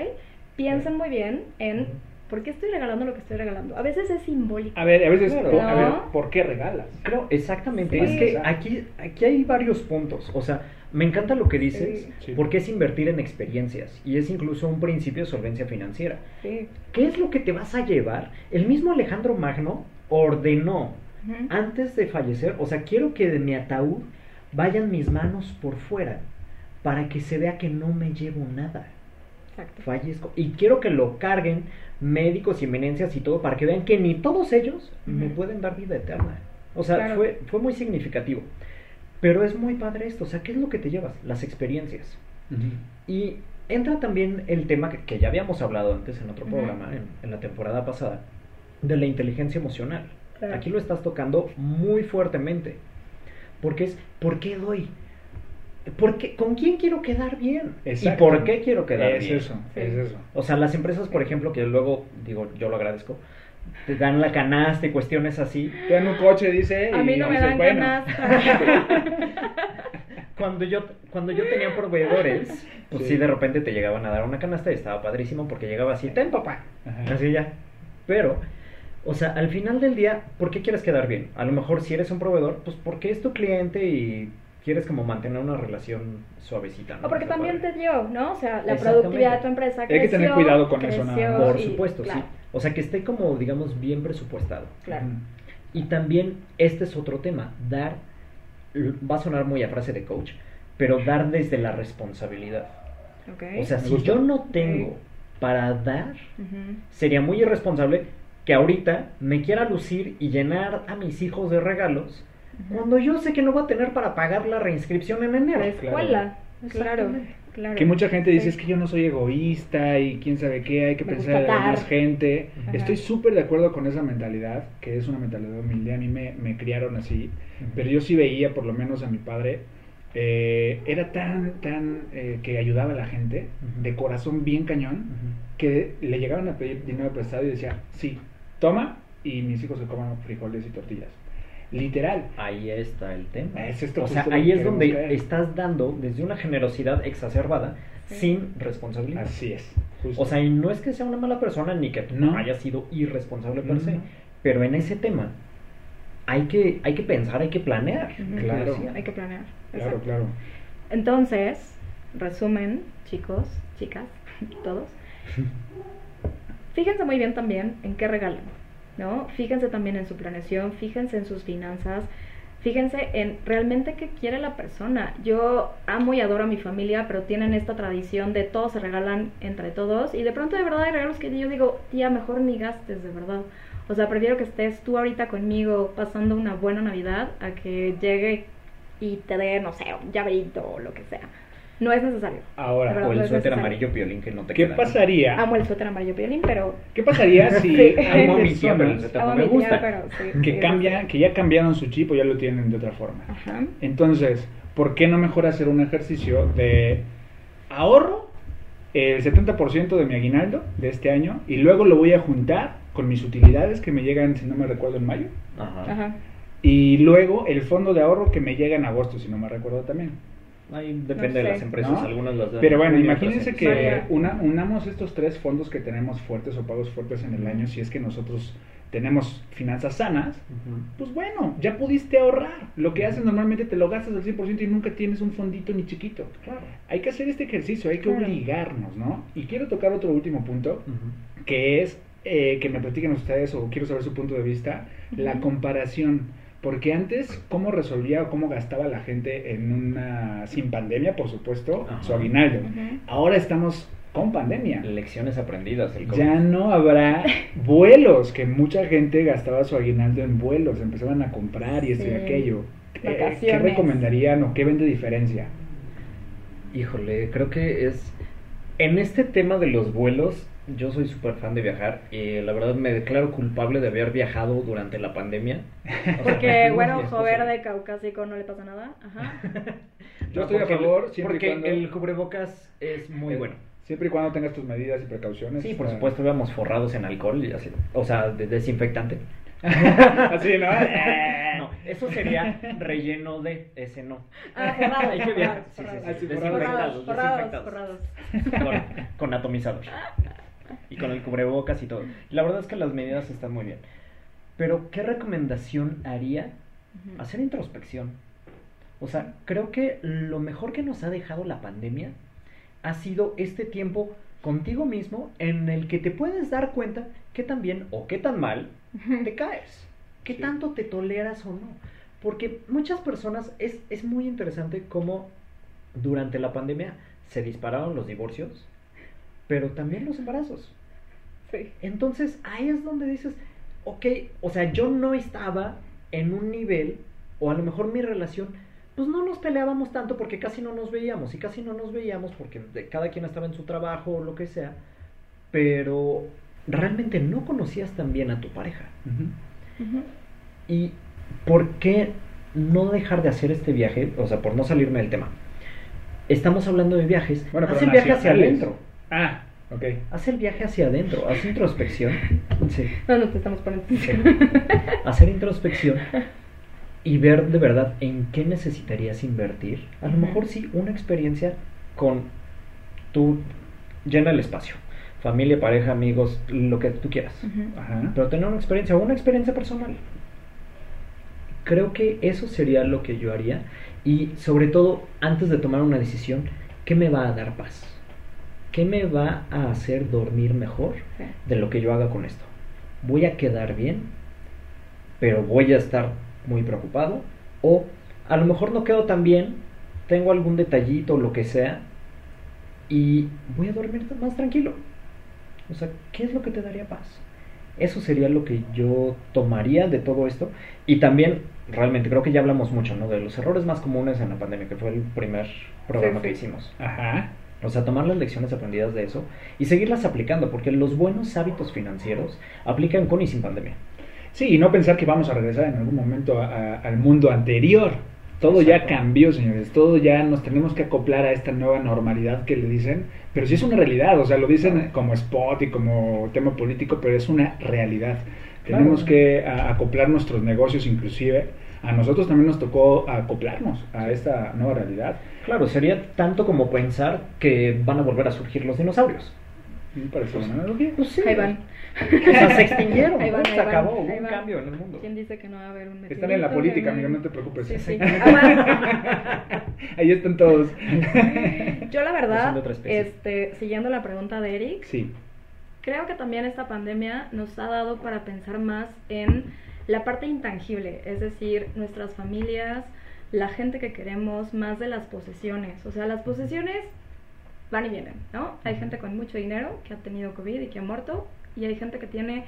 Piensen muy bien en. Por qué estoy regalando lo que estoy regalando. A veces es simbólico. A ver, a veces, Claro. por- a ver, ¿No? ¿por qué regalas? Creo, exactamente. Sí. Es que aquí, aquí hay varios puntos. O sea, me encanta lo que dices, Sí. Porque es invertir en experiencias y es incluso un principio de solvencia financiera. Sí. ¿Qué es lo que te vas a llevar? El mismo Alejandro Magno ordenó antes de fallecer, o sea, quiero que de mi ataúd vayan mis manos por fuera para que se vea que no me llevo nada. Exacto. Fallezco. Y quiero que lo carguen médicos y eminencias y todo para que vean que ni todos ellos me pueden dar vida eterna. O sea, Claro. fue, fue muy significativo. Pero es muy padre esto. O sea, ¿qué es lo que te llevas? Las experiencias. Y entra también el tema que, que ya habíamos hablado antes en otro programa, en, en la temporada pasada, de la inteligencia emocional. Claro. Aquí lo estás tocando muy fuertemente. Porque es, ¿por qué doy? ¿Por qué- ¿Con quién quiero quedar bien? Exacto. ¿Y por qué quiero quedar es bien? eso, Sí. es eso. O sea, las empresas, por ejemplo, que luego, digo, yo lo agradezco, te dan la canasta y cuestiones así. Te dan un coche, dice. A y mí no me dan bueno. canasta. Cuando yo, cuando yo tenía proveedores, pues sí. Sí. de repente te llegaban a dar una canasta y estaba padrísimo porque llegaba así, ten papá, Ajá. así ya. Pero, o sea, al final del día, ¿por qué quieres quedar bien? A lo mejor si eres un proveedor, pues porque es tu cliente y quieres como mantener una relación suavecita. ¿no? O porque también padre. te dio, ¿no? O sea, la productividad de tu empresa Hay que creció. tener cuidado con eso, nada creció. Por y- supuesto, claro, sí. O sea, que esté como, digamos, bien presupuestado. Claro. Y también este es otro tema, dar, va a sonar muy a frase de coach, pero dar desde la responsabilidad. Ok. O sea, si yo no tengo para dar, sería muy irresponsable que ahorita me quiera lucir y llenar a mis hijos de regalos Cuando yo sé que no voy a tener para pagar la reinscripción en enero. La escuela. Claro, claro. Que mucha gente dice Sí. es que yo no soy egoísta y quién sabe qué, hay que Me pensar en dar. gente. Ajá. Estoy súper de acuerdo con esa mentalidad, que es una mentalidad humilde. A mí me, me criaron así, pero yo sí veía, por lo menos a mi padre, eh, era tan, tan eh, que ayudaba a la gente, de corazón bien cañón, que le llegaban a pedir dinero prestado y decía, sí, toma, y mis hijos se coman frijoles y tortillas. Literal. Ahí está el tema. Es esto o sea, ahí es donde caer. estás dando desde una generosidad exacerbada Sí. sin responsabilidad. Así es. justo. O sea, y no es que sea una mala persona ni que No. haya sido irresponsable per se, No. pero en ese tema hay que, hay que pensar, hay que planear. Claro. Sí, Hay que planear. claro, Exacto. claro. Entonces, resumen, chicos, chicas, todos. Fíjense muy bien también en qué regalan, ¿no? Fíjense también en su planeación, fíjense en sus finanzas, fíjense en realmente qué quiere la persona. Yo amo y adoro a mi familia, pero tienen esta tradición de todos se regalan entre todos y de pronto de verdad hay regalos que yo digo, tía, mejor ni gastes, de verdad. O sea, prefiero que estés tú ahorita conmigo pasando una buena Navidad a que llegue y te dé, no sé, un llaverito o lo que sea. No es necesario. Ahora, verdad. O el no suéter necesario. amarillo piolín que no te ¿qué queda. pasaría? Amo el suéter amarillo piolín, pero... ¿Qué pasaría si Sí. Amo a mi tía, pero el personas suéter Amo no a me tía, gusta. pero sí, que sí, cambian, que ya cambiaron su chip o ya lo tienen de otra forma? Ajá. Entonces, ¿por qué no mejor hacer un ejercicio de ahorro el 70% de mi aguinaldo de este año y luego lo voy a juntar con mis utilidades que me llegan, si no me recuerdo, en mayo? Ajá. Ajá. Y luego el fondo de ahorro que me llega en agosto, si no me recuerdo también. Ahí depende No de las empresas, ¿No? algunas las dan Pero bueno, imagínense que una, unamos estos tres fondos que tenemos fuertes o pagos fuertes en el año, si es que nosotros tenemos finanzas sanas, pues bueno, ya pudiste ahorrar. Lo que haces normalmente te lo gastas al 100% y nunca tienes un fondito ni chiquito. Claro. Hay que hacer este ejercicio, hay que Claro. obligarnos, ¿no? Y quiero tocar otro último punto, que es eh, que me platiquen ustedes o quiero saber su punto de vista, la comparación. Porque antes, ¿cómo resolvía o cómo gastaba la gente en una, sin pandemia, por supuesto, Ajá. su aguinaldo? Ahora estamos con pandemia. Lecciones aprendidas. El COVID. Ya no habrá vuelos, que mucha gente gastaba su aguinaldo en vuelos, empezaban a comprar y esto y aquello. Eh, ¿Qué recomendarían o qué ven de diferencia? Híjole, creo que es... En este tema de los vuelos, yo soy súper fan de viajar y la verdad me declaro culpable de haber viajado durante la pandemia. O Porque, bueno, yo. verde, caucásico, no le pasa nada. Ajá. Yo No, estoy a el- favor, siempre y Porque cuando- el cubrebocas es muy Eh, bueno. Siempre y cuando tengas tus medidas y precauciones. Sí, por supuesto, íbamos forrados en alcohol y así. O sea, de desinfectante. Así, ¿no? No, eso sería relleno de, ese no. Ah, forrados, Hay que viajar. forrados, Sí, sí, sí, forrados. desinfectados, Forrados, desinfectados. forrados, Con, con atomizador. Y con el cubrebocas y todo. La verdad es que las medidas están muy bien. Pero, ¿qué recomendación haría? Hacer introspección. O sea, creo que lo mejor que nos ha dejado la pandemia ha sido este tiempo contigo mismo en el que te puedes dar cuenta qué tan bien o qué tan mal te caes. ¿Qué Sí. tanto te toleras o no? Porque muchas personas, es, es muy interesante cómo durante la pandemia se dispararon los divorcios, pero también los embarazos. Sí. Entonces ahí es donde dices, ok, o sea, yo no estaba en un nivel, o a lo mejor mi relación, pues no nos peleábamos tanto porque casi no nos veíamos, y casi no nos veíamos porque de- cada quien estaba en su trabajo o lo que sea, pero realmente no conocías tan bien a tu pareja. ¿Y por qué no dejar de hacer este viaje? O sea, por no salirme del tema. Estamos hablando de viajes. Bueno, pero haz el viaje hacia adentro. Ah, ok. Haz el viaje hacia adentro. Haz introspección. Sí. No, no te estamos poniendo. Sí. Hacer introspección y ver de verdad en qué necesitarías invertir. A lo mejor sí, una experiencia con tu... Llena el espacio. Familia, pareja, amigos, lo que tú quieras. Ajá. Pero tener una experiencia, una experiencia personal. Creo que eso sería lo que yo haría. Y sobre todo, antes de tomar una decisión, ¿qué me va a dar paz? ¿Qué me va a hacer dormir mejor de lo que yo haga con esto? ¿Voy a quedar bien? ¿Pero voy a estar muy preocupado? ¿O a lo mejor no quedo tan bien? ¿Tengo algún detallito o lo que sea? Y voy a dormir más tranquilo. O sea, ¿qué es lo que te daría paz? Eso sería lo que yo tomaría de todo esto. Y también, realmente, creo que ya hablamos mucho, ¿no? De los errores más comunes en la pandemia, que fue el primer programa Sí, que hicimos. Ajá. O sea, tomar las lecciones aprendidas de eso y seguirlas aplicando, porque los buenos hábitos financieros aplican con y sin pandemia. Sí, y no pensar que vamos a regresar en algún momento a- a- al mundo anterior. Todo ya cambió, señores. Todo ya nos tenemos que acoplar a esta nueva normalidad que le dicen. Pero sí es una realidad. O sea, lo dicen como spot y como tema político, pero es una realidad. Claro. Tenemos que a- acoplar nuestros negocios, inclusive. A nosotros también nos tocó acoplarnos a esta nueva realidad. Claro, sería tanto como pensar que van a volver a surgir los dinosaurios. Me parece una analogía. Pues sí. Ahí van. O sea, se extinguieron, Ahí se ahí acabó, hubo ahí un van. cambio en el mundo. ¿Quién dice que no va a haber un Están en la política, amigo, no te preocupes. Sí, sí. Ah, Ahí están todos. Yo la verdad, este, siguiendo la pregunta de Eric, Sí. creo que también esta pandemia nos ha dado para pensar más en la parte intangible, es decir, nuestras familias, la gente que queremos, más de las posesiones. O sea, las posesiones van y vienen, ¿no? Hay gente con mucho dinero que ha tenido COVID y que ha muerto, y hay gente que tiene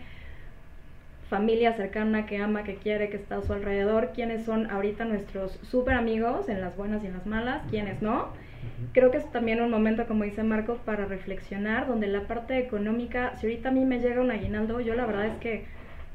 familia cercana que ama, que quiere, que está a su alrededor, quienes son ahorita nuestros súper amigos en las buenas y en las malas, quienes no. Creo que es también un momento, como dice Marco, para reflexionar, donde la parte económica, si ahorita a mí me llega un aguinaldo, yo la verdad es que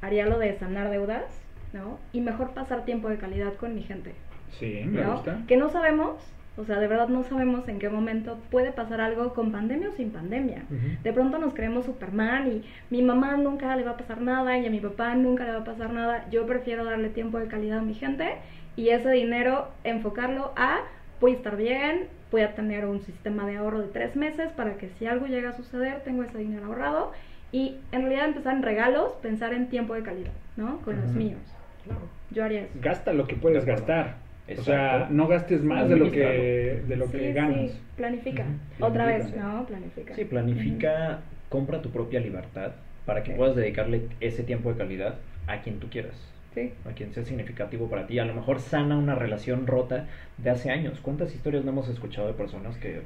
haría lo de sanar deudas, ¿no? Y mejor pasar tiempo de calidad con mi gente, Sí, me ¿no? gusta. Que no sabemos, o sea, de verdad no sabemos en qué momento puede pasar algo con pandemia o sin pandemia. Ujú. De pronto nos creemos Superman y mi mamá nunca le va a pasar nada y a mi papá nunca le va a pasar nada. Yo prefiero darle tiempo de calidad a mi gente y ese dinero enfocarlo a voy a estar bien, voy a tener un sistema de ahorro de tres meses para que si algo llega a suceder tengo ese dinero ahorrado y en realidad empezar en regalos, pensar en tiempo de calidad, ¿no? Con los míos. Claro. Yo haría eso. Gasta lo que puedes gastar. O Exacto. sea, no gastes más de lo que, de lo Sí, que sí, ganas. planifica. Otra vez. ¿no? Planifica. Sí, planifica, compra tu propia libertad para que puedas dedicarle ese tiempo de calidad a quien tú quieras, Sí. a quien sea significativo para ti. A lo mejor sana una relación rota de hace años. ¿Cuántas historias no hemos escuchado de personas que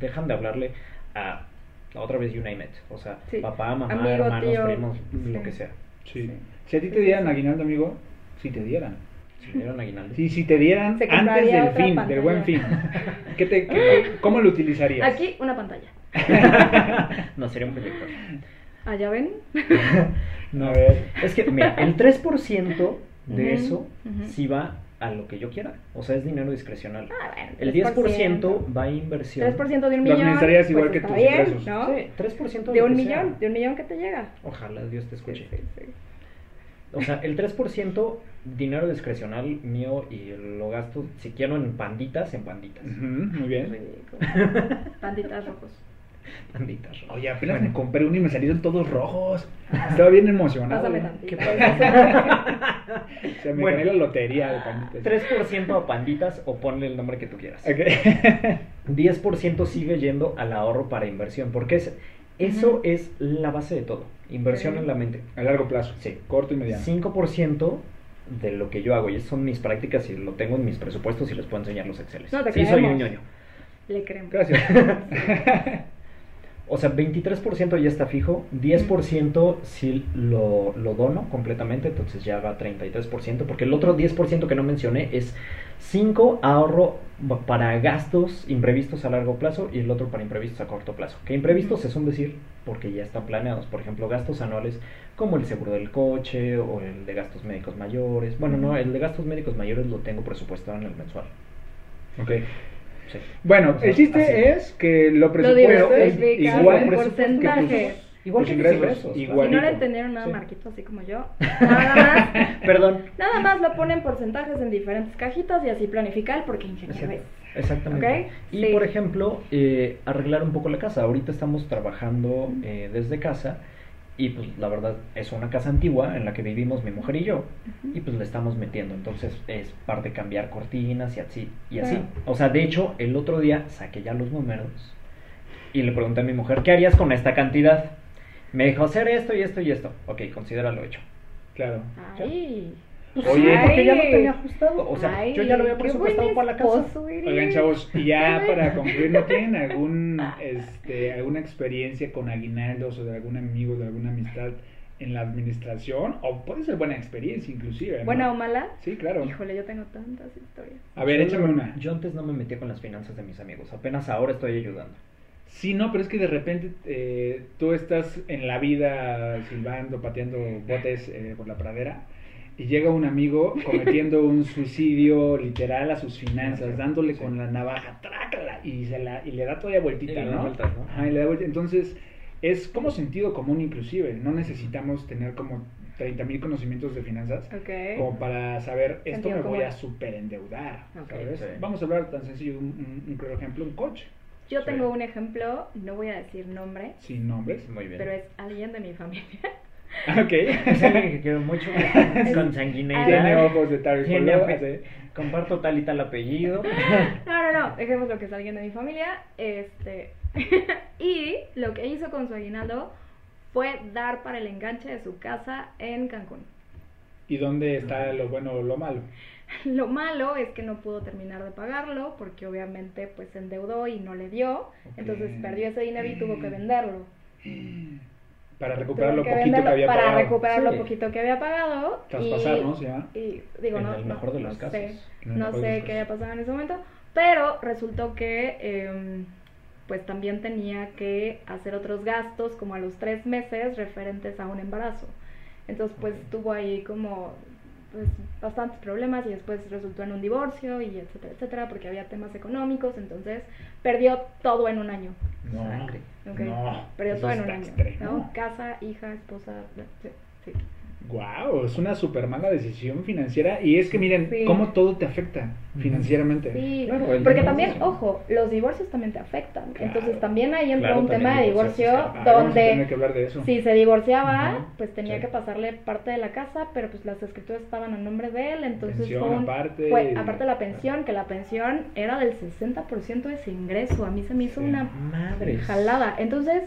dejan de hablarle a, a otra vez you name it? O sea, Sí. papá, mamá, Amigo, hermanos, tío. primos, lo que sea. Sí. Sí. Si a ti te dieran aguinaldo, amigo, si te dieran. Si me dieron aguinaldo. Sí, si te dieran Se antes del fin, pantalla. del buen fin, ¿qué te, qué- ¿cómo lo utilizarías? Aquí una pantalla. no, sería un proyector. Allá ven. A ver. Es que, mira, el 3% de eso ujú. sí va a lo que yo quiera. O sea, es dinero discrecional. Ah, bueno, El 10% va a inversión. 3% de un Lo millón. administrarías igual que está tus bien, ingresos. ¿no? Sí, 3% De lo un que millón, sea. de un millón que te llega. Ojalá Dios te escuche. Sí, sí, sí. O sea, el 3% dinero discrecional mío y lo gasto, si quiero, en panditas, en panditas. Ujú, muy bien. Panditas rojos. Panditas. rojas. Oye, apenas Bueno. me compré uno y me salieron todos rojos. Estaba bien emocionado. Pásame ¿no? tantito. ¿Qué O sea, me Bueno. gané la lotería de panditas. 3% a panditas o ponle el nombre que tú quieras. Ok. 10% sigue yendo al ahorro para inversión, porque es, eso es la base de todo. Inversión en la mente. A largo plazo. Sí. Corto y mediano. 5% de lo que yo hago, y esas son mis prácticas y lo tengo en mis presupuestos y les puedo enseñar los Exceles. No, te sí, soy un creemos. ñoño. Le creemos. Gracias. O sea, 23% ya está fijo, 10% sí lo, lo dono completamente, entonces ya va 33%, porque el otro 10% que no mencioné es 5 ahorro para gastos imprevistos a largo plazo y el otro para imprevistos a corto plazo. Que imprevistos es un decir porque ya están planeados, por ejemplo, gastos anuales como el seguro del coche o el de gastos médicos mayores. Bueno, no, el de gastos médicos mayores lo tengo presupuestado en el mensual. ok. Sí. Bueno, O sea, el chiste así. es que lo Lo presupuestes diversificas igual porcentajes. Igual tus que ingresos, ingresos. Si no le entendieron nada, Sí. Marquito, así como yo, nada más, Perdón. nada más lo ponen porcentajes en diferentes cajitas y así planificar porque ingeniero es. Exactamente. Y Sí. por ejemplo, eh, arreglar un poco la casa. Ahorita estamos trabajando eh, desde casa y pues la verdad es una casa antigua en la que vivimos mi mujer y yo y pues le estamos metiendo. Entonces es parte de cambiar cortinas y así. Y así. O sea, de hecho, el otro día saqué ya los números y le pregunté a mi mujer, ¿qué harías con esta cantidad? Me dijo, hacer esto y esto y esto. Ok, considéralo hecho. Claro. Ay. Oye, porque ya lo tenía ajustado. O sea, Ay, yo ya lo había presupuestado para la casa. eres. Oigan, chavos, y ya para concluir, ¿no tienen algún, este, alguna experiencia con aguinaldos o de algún amigo, de alguna amistad en la administración? O puede ser buena experiencia, inclusive. ¿no? ¿Buena o mala? Sí, claro. Híjole, yo tengo tantas historias. A ver, Yo échame no- una. Yo antes no me metía con las finanzas de mis amigos, apenas ahora estoy ayudando. Sí, no, pero es que de repente eh, tú estás en la vida silbando, pateando botes eh, por la pradera y llega un amigo cometiendo un suicidio literal a sus finanzas, dándole con la navaja, trácala, y, se la, y le da todavía vueltita, Y le da ¿no? vueltas, ¿no? Ajá, y le da vuelta. Entonces, es como sentido común inclusive, no necesitamos tener como 30 mil conocimientos de finanzas Ok. como para saber, esto Sentido me voy a superendeudar, Ok. ¿sabes? Sí. Vamos a hablar tan sencillo, un, un, ejemplo, un coche, Yo Sí. tengo un ejemplo, no voy a decir nombre, sin nombres. Muy bien. pero es alguien de mi familia. Ok. Es alguien que quiero mucho, con sanguineidad. Tiene ojos de ape- así. Comparto tal y tal apellido. No, no, no, dejemos lo que es alguien de mi familia. Este. y lo que hizo con su aguinaldo fue dar para el enganche de su casa en Cancún. ¿Y dónde está lo bueno o lo malo? Lo malo es que no pudo terminar de pagarlo porque obviamente pues se endeudó y no le dio. Entonces perdió ese dinero y tuvo que venderlo. Para recuperar lo que poquito que venderlo había para pagado. recuperar lo Sí. poquito que había pagado. Traspasar, y, ¿no? Se llama. y digo, En no, el no- mejor de no los sé, casos. El no de sé qué casos. pasado en ese momento, pero resultó que em, pues también tenía que hacer otros gastos como a los tres meses referentes a un embarazo. Entonces pues Ok. tuvo ahí como pues, bastantes problemas y después resultó en un divorcio y etcétera, etcétera, porque había temas económicos, entonces perdió todo en un año. No. Sangre. No, perdió todo en un año. extremo. ¿no? Casa, hija, esposa, sí, sí. Wow, es una super mala decisión financiera. Y es que miren, Sí. cómo todo te afecta financieramente. Sí, Claro, porque también, ojo, los divorcios también te afectan. Claro. Entonces también ahí entra Claro, un tema de divorcio sí, Ah, donde que hablar de eso. si se divorciaba, pues tenía sí. que pasarle parte de la casa, pero pues las escrituras estaban a nombre de él, entonces Pensión fue, un- aparte fue- aparte de la pensión, que la pensión era del 60% de su ingreso. A mí se me hizo Sí. una Madres. jalada. Entonces,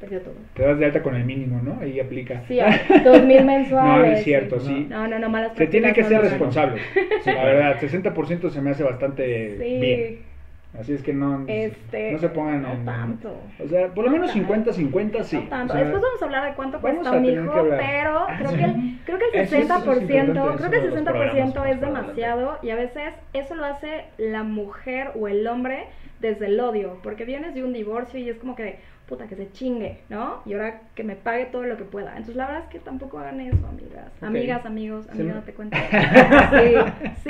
perdió todo. Te das de alta con el mínimo, ¿no? Ahí aplica. Sí, dos mil mensuales. No, no es cierto, sí. sí. No, no, no, malas Se tiene que ser responsable. Sí, la verdad, 60% se me hace bastante Sí. bien. Así es que no, Este, no se pongan no en- tanto. O sea, por lo No menos tanto. 50-50 sí. No tanto. O sea, Después vamos a hablar de cuánto cuesta un hijo, pero Ah, creo que el, creo que el Eso es- 60%, eso es creo que el de los 60% programas es demasiado y a veces eso lo hace la mujer o el hombre desde el odio, porque vienes de un divorcio y es como que puta que se chingue, ¿no? Y ahora que me pague todo lo que pueda. Entonces la verdad es que tampoco hagan eso, amigas. Amigas, amigos, Se amiga, me- no te cuento. Sí,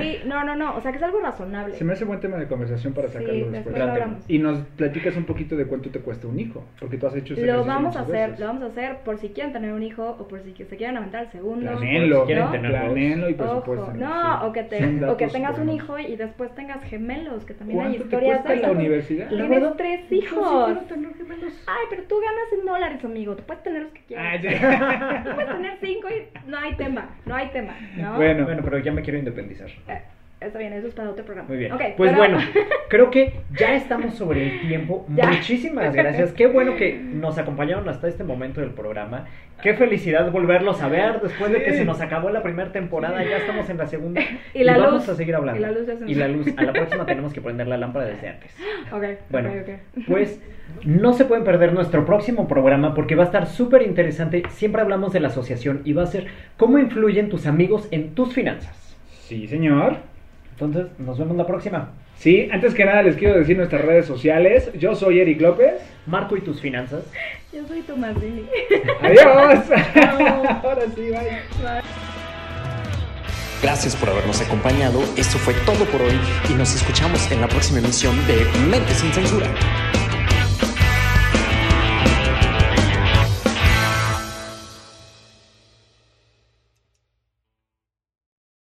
sí, no, no, no, o sea que es algo razonable. Se me hace buen tema de conversación para Sí, sacarlo después después. lo hablamos. Y nos platicas un poquito de cuánto te cuesta un hijo, porque tú has hecho ese Lo vamos a hacer, veces. lo vamos a hacer por si quieren tener un hijo o por si se quieran aventar el segundo. Planéenlo, Si quieren ¿no? planéenlo y por Ojo, supuesto. no, o que, te, o que tengas un hijo y después tengas gemelos, que también hay ¿Cuánto te historias cuesta de la eso. universidad? Tienes tres yo sí hijos. Ay, pero tú ganas en dólares, amigo. Tú puedes tener los que quieras. Ah. Tú puedes tener cinco y no hay tema, no hay tema, ¿no? Bueno. Bueno, pero ya me quiero independizar. Eh, está bien, eso es para otro programa. Muy bien. Pues pero- bueno, creo que ya estamos sobre el tiempo. Ya. Muchísimas gracias. Qué bueno que nos acompañaron hasta este momento del programa. Qué felicidad volverlos a ver después de que se nos acabó la primera temporada. Ya estamos en la segunda. Y la vamos luz. a seguir hablando. Y la luz ya se nos Y la luz. A la próxima tenemos que prender la lámpara desde antes. Ok, Bueno, pues no se pueden perder nuestro próximo programa porque va a estar súper interesante. Siempre hablamos de la asociación y va a ser cómo influyen tus amigos en tus finanzas. Sí, señor. Entonces, nos vemos la próxima. Sí, antes que nada les quiero decir nuestras redes sociales. Yo soy Eric López. Marco y tus finanzas. Yo soy tu madrina. Adiós. Ahora sí, bye. Gracias por habernos acompañado. Esto fue todo por hoy y nos escuchamos en la próxima emisión de Mente sin Censura.